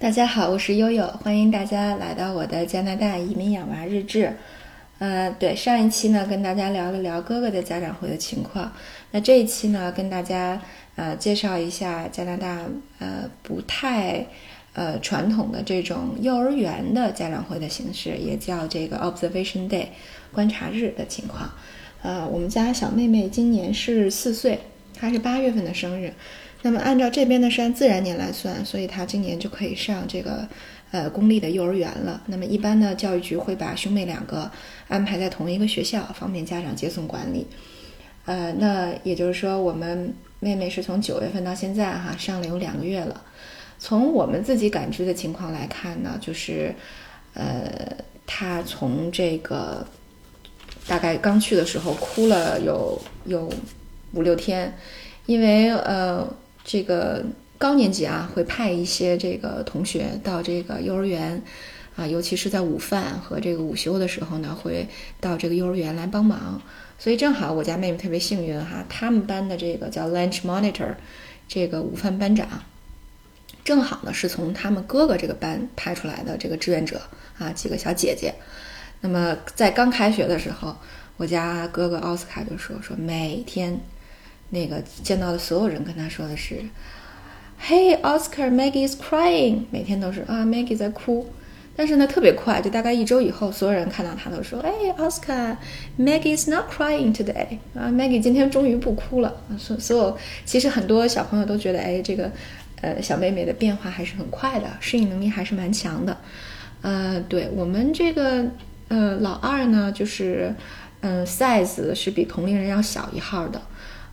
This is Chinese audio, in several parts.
大家好，我是悠悠，欢迎大家来到我的加拿大移民养娃日志。呃，对，上一期呢跟大家聊了聊哥哥的家长会的情况，那这一期呢跟大家呃介绍一下加拿大呃不太呃传统的这种幼儿园的家长会的形式，也叫这个 Observation Day 观察日的情况。呃，我们家小妹妹今年是四岁，她是八月份的生日。那么按照这边呢是按自然年来算，所以他今年就可以上这个呃公立的幼儿园了。那么一般呢，教育局会把兄妹两个安排在同一个学校，方便家长接送管理。呃，那也就是说，我们妹妹是从九月份到现在哈上了有两个月了。从我们自己感知的情况来看呢，就是呃，她从这个大概刚去的时候哭了有有五六天，因为呃。这个高年级啊，会派一些这个同学到这个幼儿园，啊，尤其是在午饭和这个午休的时候呢，会到这个幼儿园来帮忙。所以正好我家妹妹特别幸运哈，他们班的这个叫 lunch monitor，这个午饭班长，正好呢是从他们哥哥这个班派出来的这个志愿者啊，几个小姐姐。那么在刚开学的时候，我家哥哥奥斯卡就说说每天。那个见到的所有人跟他说的是，Hey Oscar，Maggie is crying。每天都是啊，Maggie 在哭。但是呢，特别快，就大概一周以后，所有人看到他都说，哎，Oscar，Maggie is not crying today。啊，Maggie 今天终于不哭了。所所有其实很多小朋友都觉得，哎，这个呃小妹妹的变化还是很快的，适应能力还是蛮强的。呃，对我们这个呃老二呢，就是嗯 size 是比同龄人要小一号的。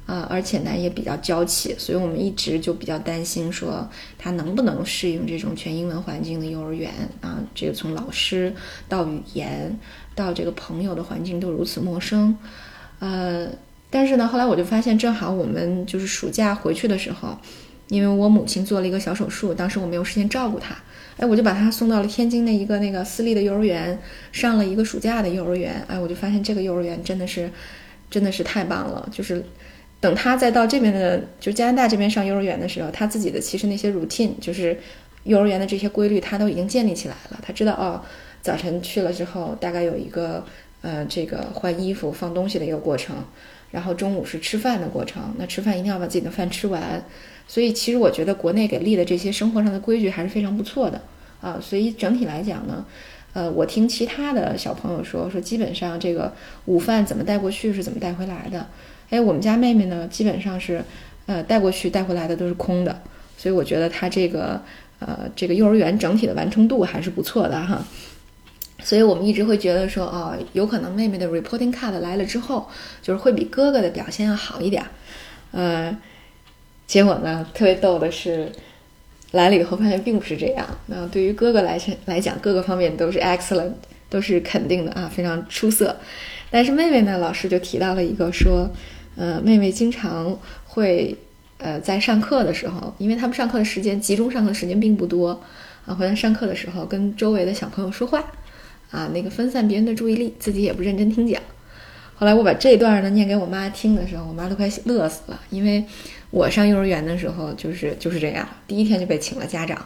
啊，而且呢也比较娇气，所以我们一直就比较担心，说他能不能适应这种全英文环境的幼儿园啊？这个从老师到语言到这个朋友的环境都如此陌生，呃，但是呢，后来我就发现，正好我们就是暑假回去的时候，因为我母亲做了一个小手术，当时我没有时间照顾她，哎，我就把她送到了天津的一个那个私立的幼儿园，上了一个暑假的幼儿园，哎，我就发现这个幼儿园真的是，真的是太棒了，就是。等他再到这边的，就加拿大这边上幼儿园的时候，他自己的其实那些 routine，就是幼儿园的这些规律，他都已经建立起来了。他知道哦，早晨去了之后，大概有一个呃这个换衣服、放东西的一个过程，然后中午是吃饭的过程。那吃饭一定要把自己的饭吃完。所以其实我觉得国内给立的这些生活上的规矩还是非常不错的啊。所以整体来讲呢，呃，我听其他的小朋友说，说基本上这个午饭怎么带过去是怎么带回来的。哎，我们家妹妹呢，基本上是，呃，带过去带回来的都是空的，所以我觉得她这个，呃，这个幼儿园整体的完成度还是不错的哈。所以我们一直会觉得说，哦，有可能妹妹的 reporting card 来了之后，就是会比哥哥的表现要好一点。呃，结果呢，特别逗的是，来了以后发现并不是这样。那对于哥哥来来讲，各个方面都是 excellent，都是肯定的啊，非常出色。但是妹妹呢，老师就提到了一个说。呃，妹妹经常会，呃，在上课的时候，因为他们上课的时间集中上课的时间并不多，啊，回来上课的时候跟周围的小朋友说话，啊，那个分散别人的注意力，自己也不认真听讲。后来我把这段呢念给我妈听的时候，我妈都快乐死了，因为我上幼儿园的时候就是就是这样，第一天就被请了家长，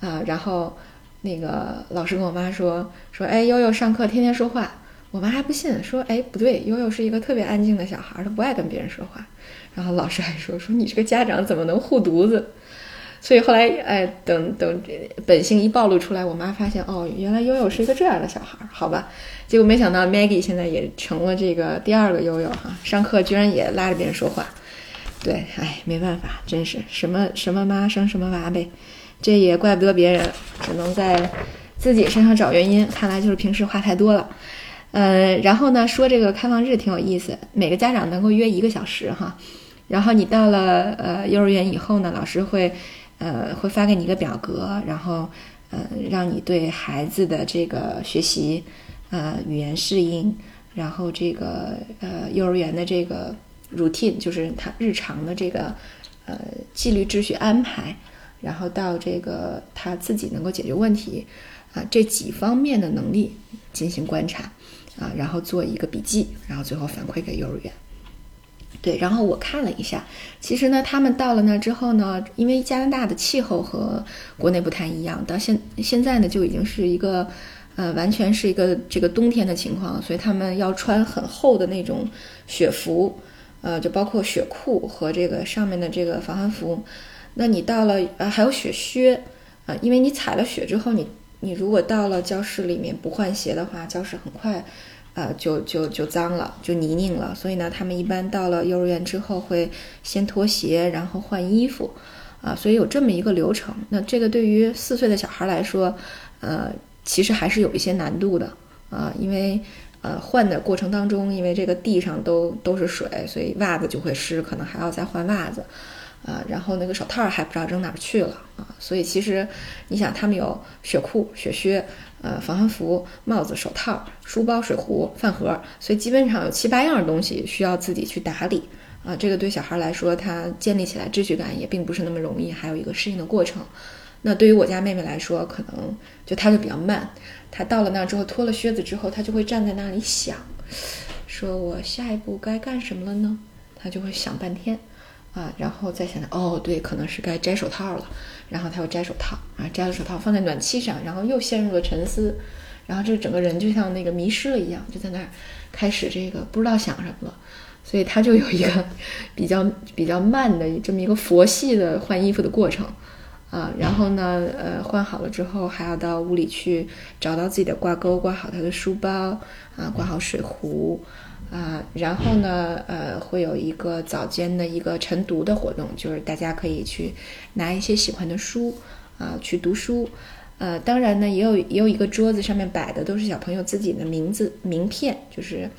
啊，然后那个老师跟我妈说说，哎，悠悠上课天天说话。我妈还不信，说：“哎，不对，悠悠是一个特别安静的小孩，他不爱跟别人说话。”然后老师还说：“说你这个家长怎么能护犊子？”所以后来，哎，等等，本性一暴露出来，我妈发现，哦，原来悠悠是一个这样的小孩，好吧？结果没想到，Maggie 现在也成了这个第二个悠悠哈，上课居然也拉着别人说话。对，哎，没办法，真是什么什么妈生什么娃呗，这也怪不得别人，只能在自己身上找原因。看来就是平时话太多了。呃，然后呢，说这个开放日挺有意思，每个家长能够约一个小时哈，然后你到了呃幼儿园以后呢，老师会，呃会发给你一个表格，然后呃让你对孩子的这个学习，呃语言适应，然后这个呃幼儿园的这个 routine 就是他日常的这个呃纪律秩序安排，然后到这个他自己能够解决问题啊这几方面的能力进行观察。啊，然后做一个笔记，然后最后反馈给幼儿园。对，然后我看了一下，其实呢，他们到了那之后呢，因为加拿大的气候和国内不太一样，到现现在呢就已经是一个，呃，完全是一个这个冬天的情况，所以他们要穿很厚的那种雪服，呃，就包括雪裤和这个上面的这个防寒服。那你到了，呃，还有雪靴，啊，因为你踩了雪之后，你你如果到了教室里面不换鞋的话，教室很快。呃，就就就脏了，就泥泞了。所以呢，他们一般到了幼儿园之后会先脱鞋，然后换衣服，啊，所以有这么一个流程。那这个对于四岁的小孩来说，呃，其实还是有一些难度的啊，因为呃换的过程当中，因为这个地上都都是水，所以袜子就会湿，可能还要再换袜子，啊，然后那个手套还不知道扔哪儿去了啊。所以其实你想，他们有雪裤、雪靴。呃，防寒服、帽子、手套、书包、水壶、饭盒，所以基本上有七八样东西需要自己去打理啊。这个对小孩来说，他建立起来秩序感也并不是那么容易，还有一个适应的过程。那对于我家妹妹来说，可能就她就比较慢。她到了那儿之后，脱了靴子之后，她就会站在那里想，说我下一步该干什么了呢？她就会想半天啊，然后再想想，哦，对，可能是该摘手套了。然后他又摘手套啊，摘了手套放在暖气上，然后又陷入了沉思，然后这整个人就像那个迷失了一样，就在那儿开始这个不知道想什么了，所以他就有一个比较比较慢的这么一个佛系的换衣服的过程啊，然后呢，呃，换好了之后还要到屋里去找到自己的挂钩，挂好他的书包啊，挂好水壶。啊，然后呢，呃，会有一个早间的一个晨读的活动，就是大家可以去拿一些喜欢的书啊去读书，呃，当然呢，也有也有一个桌子上面摆的都是小朋友自己的名字名片，就是，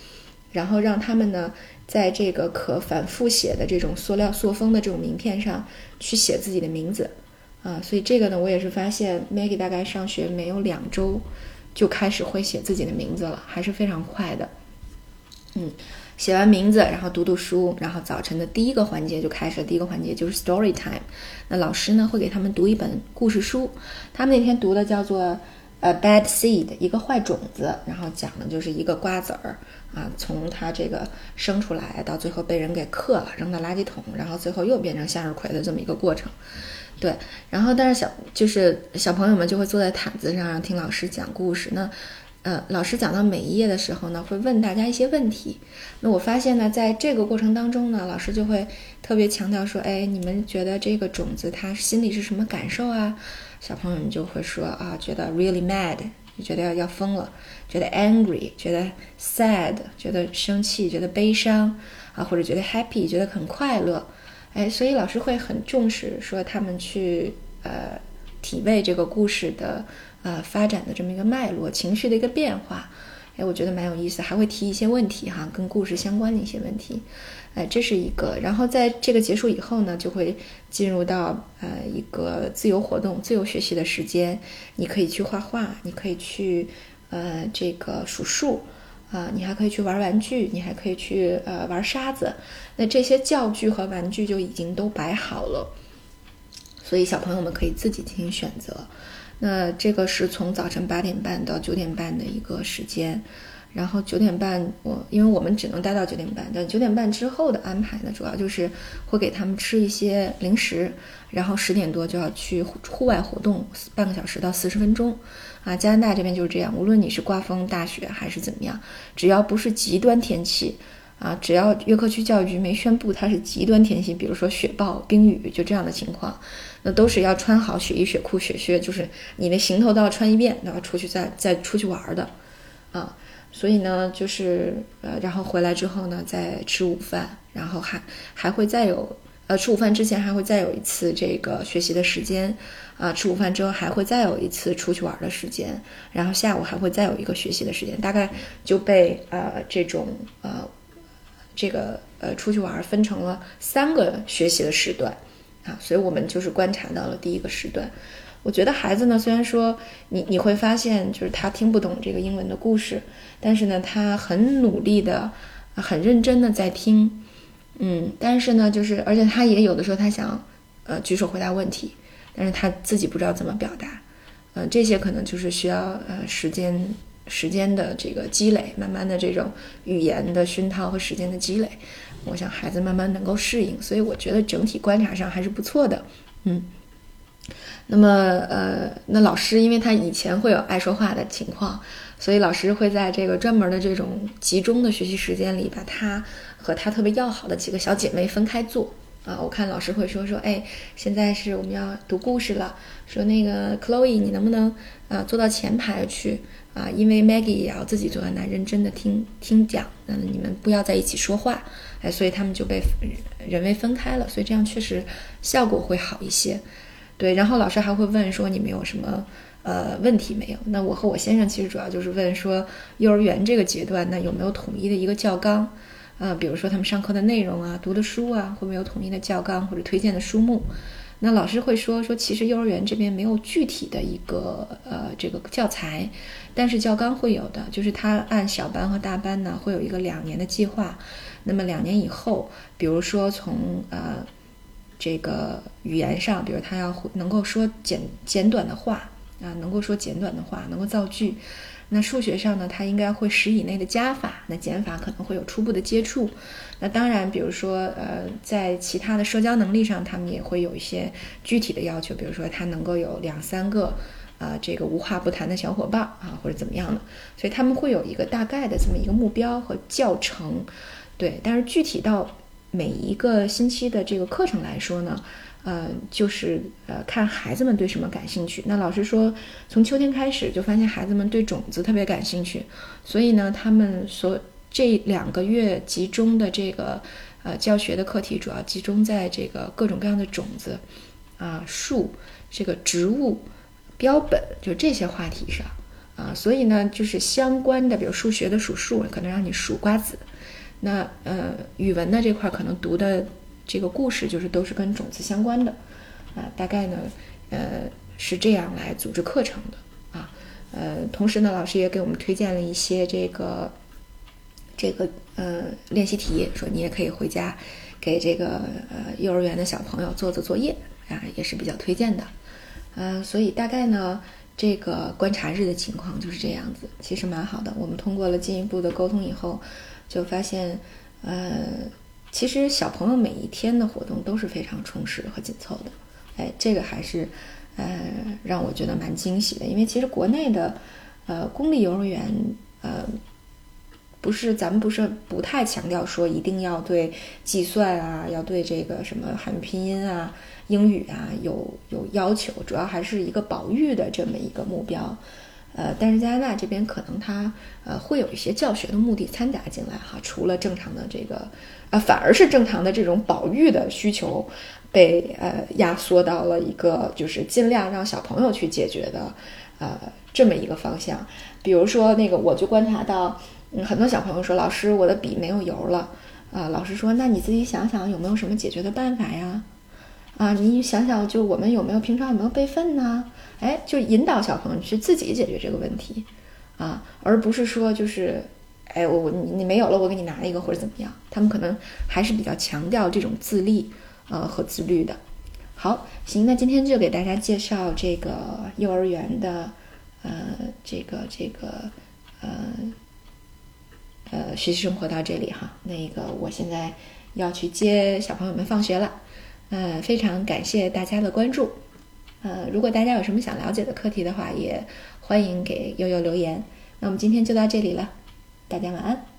然后让他们呢在这个可反复写的这种塑料塑封的这种名片上去写自己的名字，啊，所以这个呢，我也是发现 Maggie 大概上学没有两周就开始会写自己的名字了，还是非常快的。嗯，写完名字，然后读读书，然后早晨的第一个环节就开始了。第一个环节就是 story time。那老师呢会给他们读一本故事书，他们那天读的叫做呃 bad seed，一个坏种子，然后讲的就是一个瓜子儿啊，从它这个生出来到最后被人给嗑了，扔到垃圾桶，然后最后又变成向日葵的这么一个过程。对，然后但是小就是小朋友们就会坐在毯子上，让听老师讲故事。那呃，老师讲到每一页的时候呢，会问大家一些问题。那我发现呢，在这个过程当中呢，老师就会特别强调说：“哎，你们觉得这个种子它心里是什么感受啊？”小朋友们就会说：“啊，觉得 really mad，就觉得要要疯了；觉得 angry，觉得 sad，觉得生气，觉得悲伤啊，或者觉得 happy，觉得很快乐。”哎，所以老师会很重视说他们去呃体味这个故事的。呃，发展的这么一个脉络，情绪的一个变化，哎，我觉得蛮有意思，还会提一些问题哈，跟故事相关的一些问题，哎，这是一个。然后在这个结束以后呢，就会进入到呃一个自由活动、自由学习的时间，你可以去画画，你可以去呃这个数数啊，你还可以去玩玩具，你还可以去呃玩沙子。那这些教具和玩具就已经都摆好了，所以小朋友们可以自己进行选择。那这个是从早晨八点半到九点半的一个时间，然后九点半我因为我们只能待到九点半，但九点半之后的安排呢，主要就是会给他们吃一些零食，然后十点多就要去户外活动半个小时到四十分钟，啊，加拿大这边就是这样，无论你是刮风大雪还是怎么样，只要不是极端天气。啊，只要约克区教育局没宣布它是极端天气，比如说雪暴、冰雨，就这样的情况，那都是要穿好雪衣、雪裤、雪靴，就是你的行头都要穿一遍，都要出去再再出去玩的，啊，所以呢，就是呃，然后回来之后呢，再吃午饭，然后还还会再有，呃，吃午饭之前还会再有一次这个学习的时间，啊，吃午饭之后还会再有一次出去玩的时间，然后下午还会再有一个学习的时间，大概就被呃这种呃。这个呃，出去玩分成了三个学习的时段，啊，所以我们就是观察到了第一个时段。我觉得孩子呢，虽然说你你会发现就是他听不懂这个英文的故事，但是呢，他很努力的、很认真的在听，嗯，但是呢，就是而且他也有的时候他想呃举手回答问题，但是他自己不知道怎么表达，呃，这些可能就是需要呃时间时间的这个积累，慢慢的这种语言的熏陶和时间的积累，我想孩子慢慢能够适应，所以我觉得整体观察上还是不错的，嗯。那么，呃，那老师因为他以前会有爱说话的情况，所以老师会在这个专门的这种集中的学习时间里，把他和他特别要好的几个小姐妹分开做。啊，我看老师会说说，哎，现在是我们要读故事了，说那个 Chloe，你能不能啊坐到前排去啊？因为 Maggie 也要自己坐在那认真的听听讲，那你们不要在一起说话，哎，所以他们就被人为分开了，所以这样确实效果会好一些。对，然后老师还会问说你们有什么呃问题没有？那我和我先生其实主要就是问说幼儿园这个阶段，那有没有统一的一个教纲？啊，比如说他们上课的内容啊，读的书啊，会没有统一的教纲或者推荐的书目？那老师会说说，其实幼儿园这边没有具体的一个呃这个教材，但是教纲会有的，就是他按小班和大班呢会有一个两年的计划。那么两年以后，比如说从呃这个语言上，比如他要能够说简简短的话啊，能够说简短的话，能够造句。那数学上呢，它应该会十以内的加法，那减法可能会有初步的接触。那当然，比如说，呃，在其他的社交能力上，他们也会有一些具体的要求，比如说他能够有两三个，啊，这个无话不谈的小伙伴啊，或者怎么样的。所以他们会有一个大概的这么一个目标和教程，对。但是具体到每一个星期的这个课程来说呢？呃，就是呃，看孩子们对什么感兴趣。那老师说，从秋天开始就发现孩子们对种子特别感兴趣，所以呢，他们所这两个月集中的这个呃教学的课题，主要集中在这个各种各样的种子啊、树、这个植物、标本，就这些话题上啊。所以呢，就是相关的，比如数学的数数，可能让你数瓜子；那呃，语文的这块可能读的。这个故事就是都是跟种子相关的，啊，大概呢，呃，是这样来组织课程的，啊，呃，同时呢，老师也给我们推荐了一些这个，这个呃练习题，说你也可以回家给这个呃幼儿园的小朋友做做作业，啊，也是比较推荐的，呃，所以大概呢，这个观察日的情况就是这样子，其实蛮好的。我们通过了进一步的沟通以后，就发现，呃。其实小朋友每一天的活动都是非常充实和紧凑的，哎，这个还是，呃，让我觉得蛮惊喜的。因为其实国内的，呃，公立幼儿园，呃，不是咱们不是不太强调说一定要对计算啊，要对这个什么汉语拼音啊、英语啊有有要求，主要还是一个保育的这么一个目标。呃，但是加拿大这边可能它呃会有一些教学的目的掺杂进来哈，除了正常的这个，呃，反而是正常的这种保育的需求被呃压缩到了一个就是尽量让小朋友去解决的呃这么一个方向。比如说那个，我就观察到，嗯，很多小朋友说，老师，我的笔没有油了啊。老师说，那你自己想想有没有什么解决的办法呀？啊，你想想，就我们有没有平常有没有备份呢？哎，就引导小朋友去自己解决这个问题，啊，而不是说就是，哎，我我你你没有了，我给你拿一个或者怎么样？他们可能还是比较强调这种自立，呃和自律的。好，行，那今天就给大家介绍这个幼儿园的，呃，这个这个，呃，呃，学习生活到这里哈。那个，我现在要去接小朋友们放学了。呃，非常感谢大家的关注。呃，如果大家有什么想了解的课题的话，也欢迎给悠悠留言。那我们今天就到这里了，大家晚安。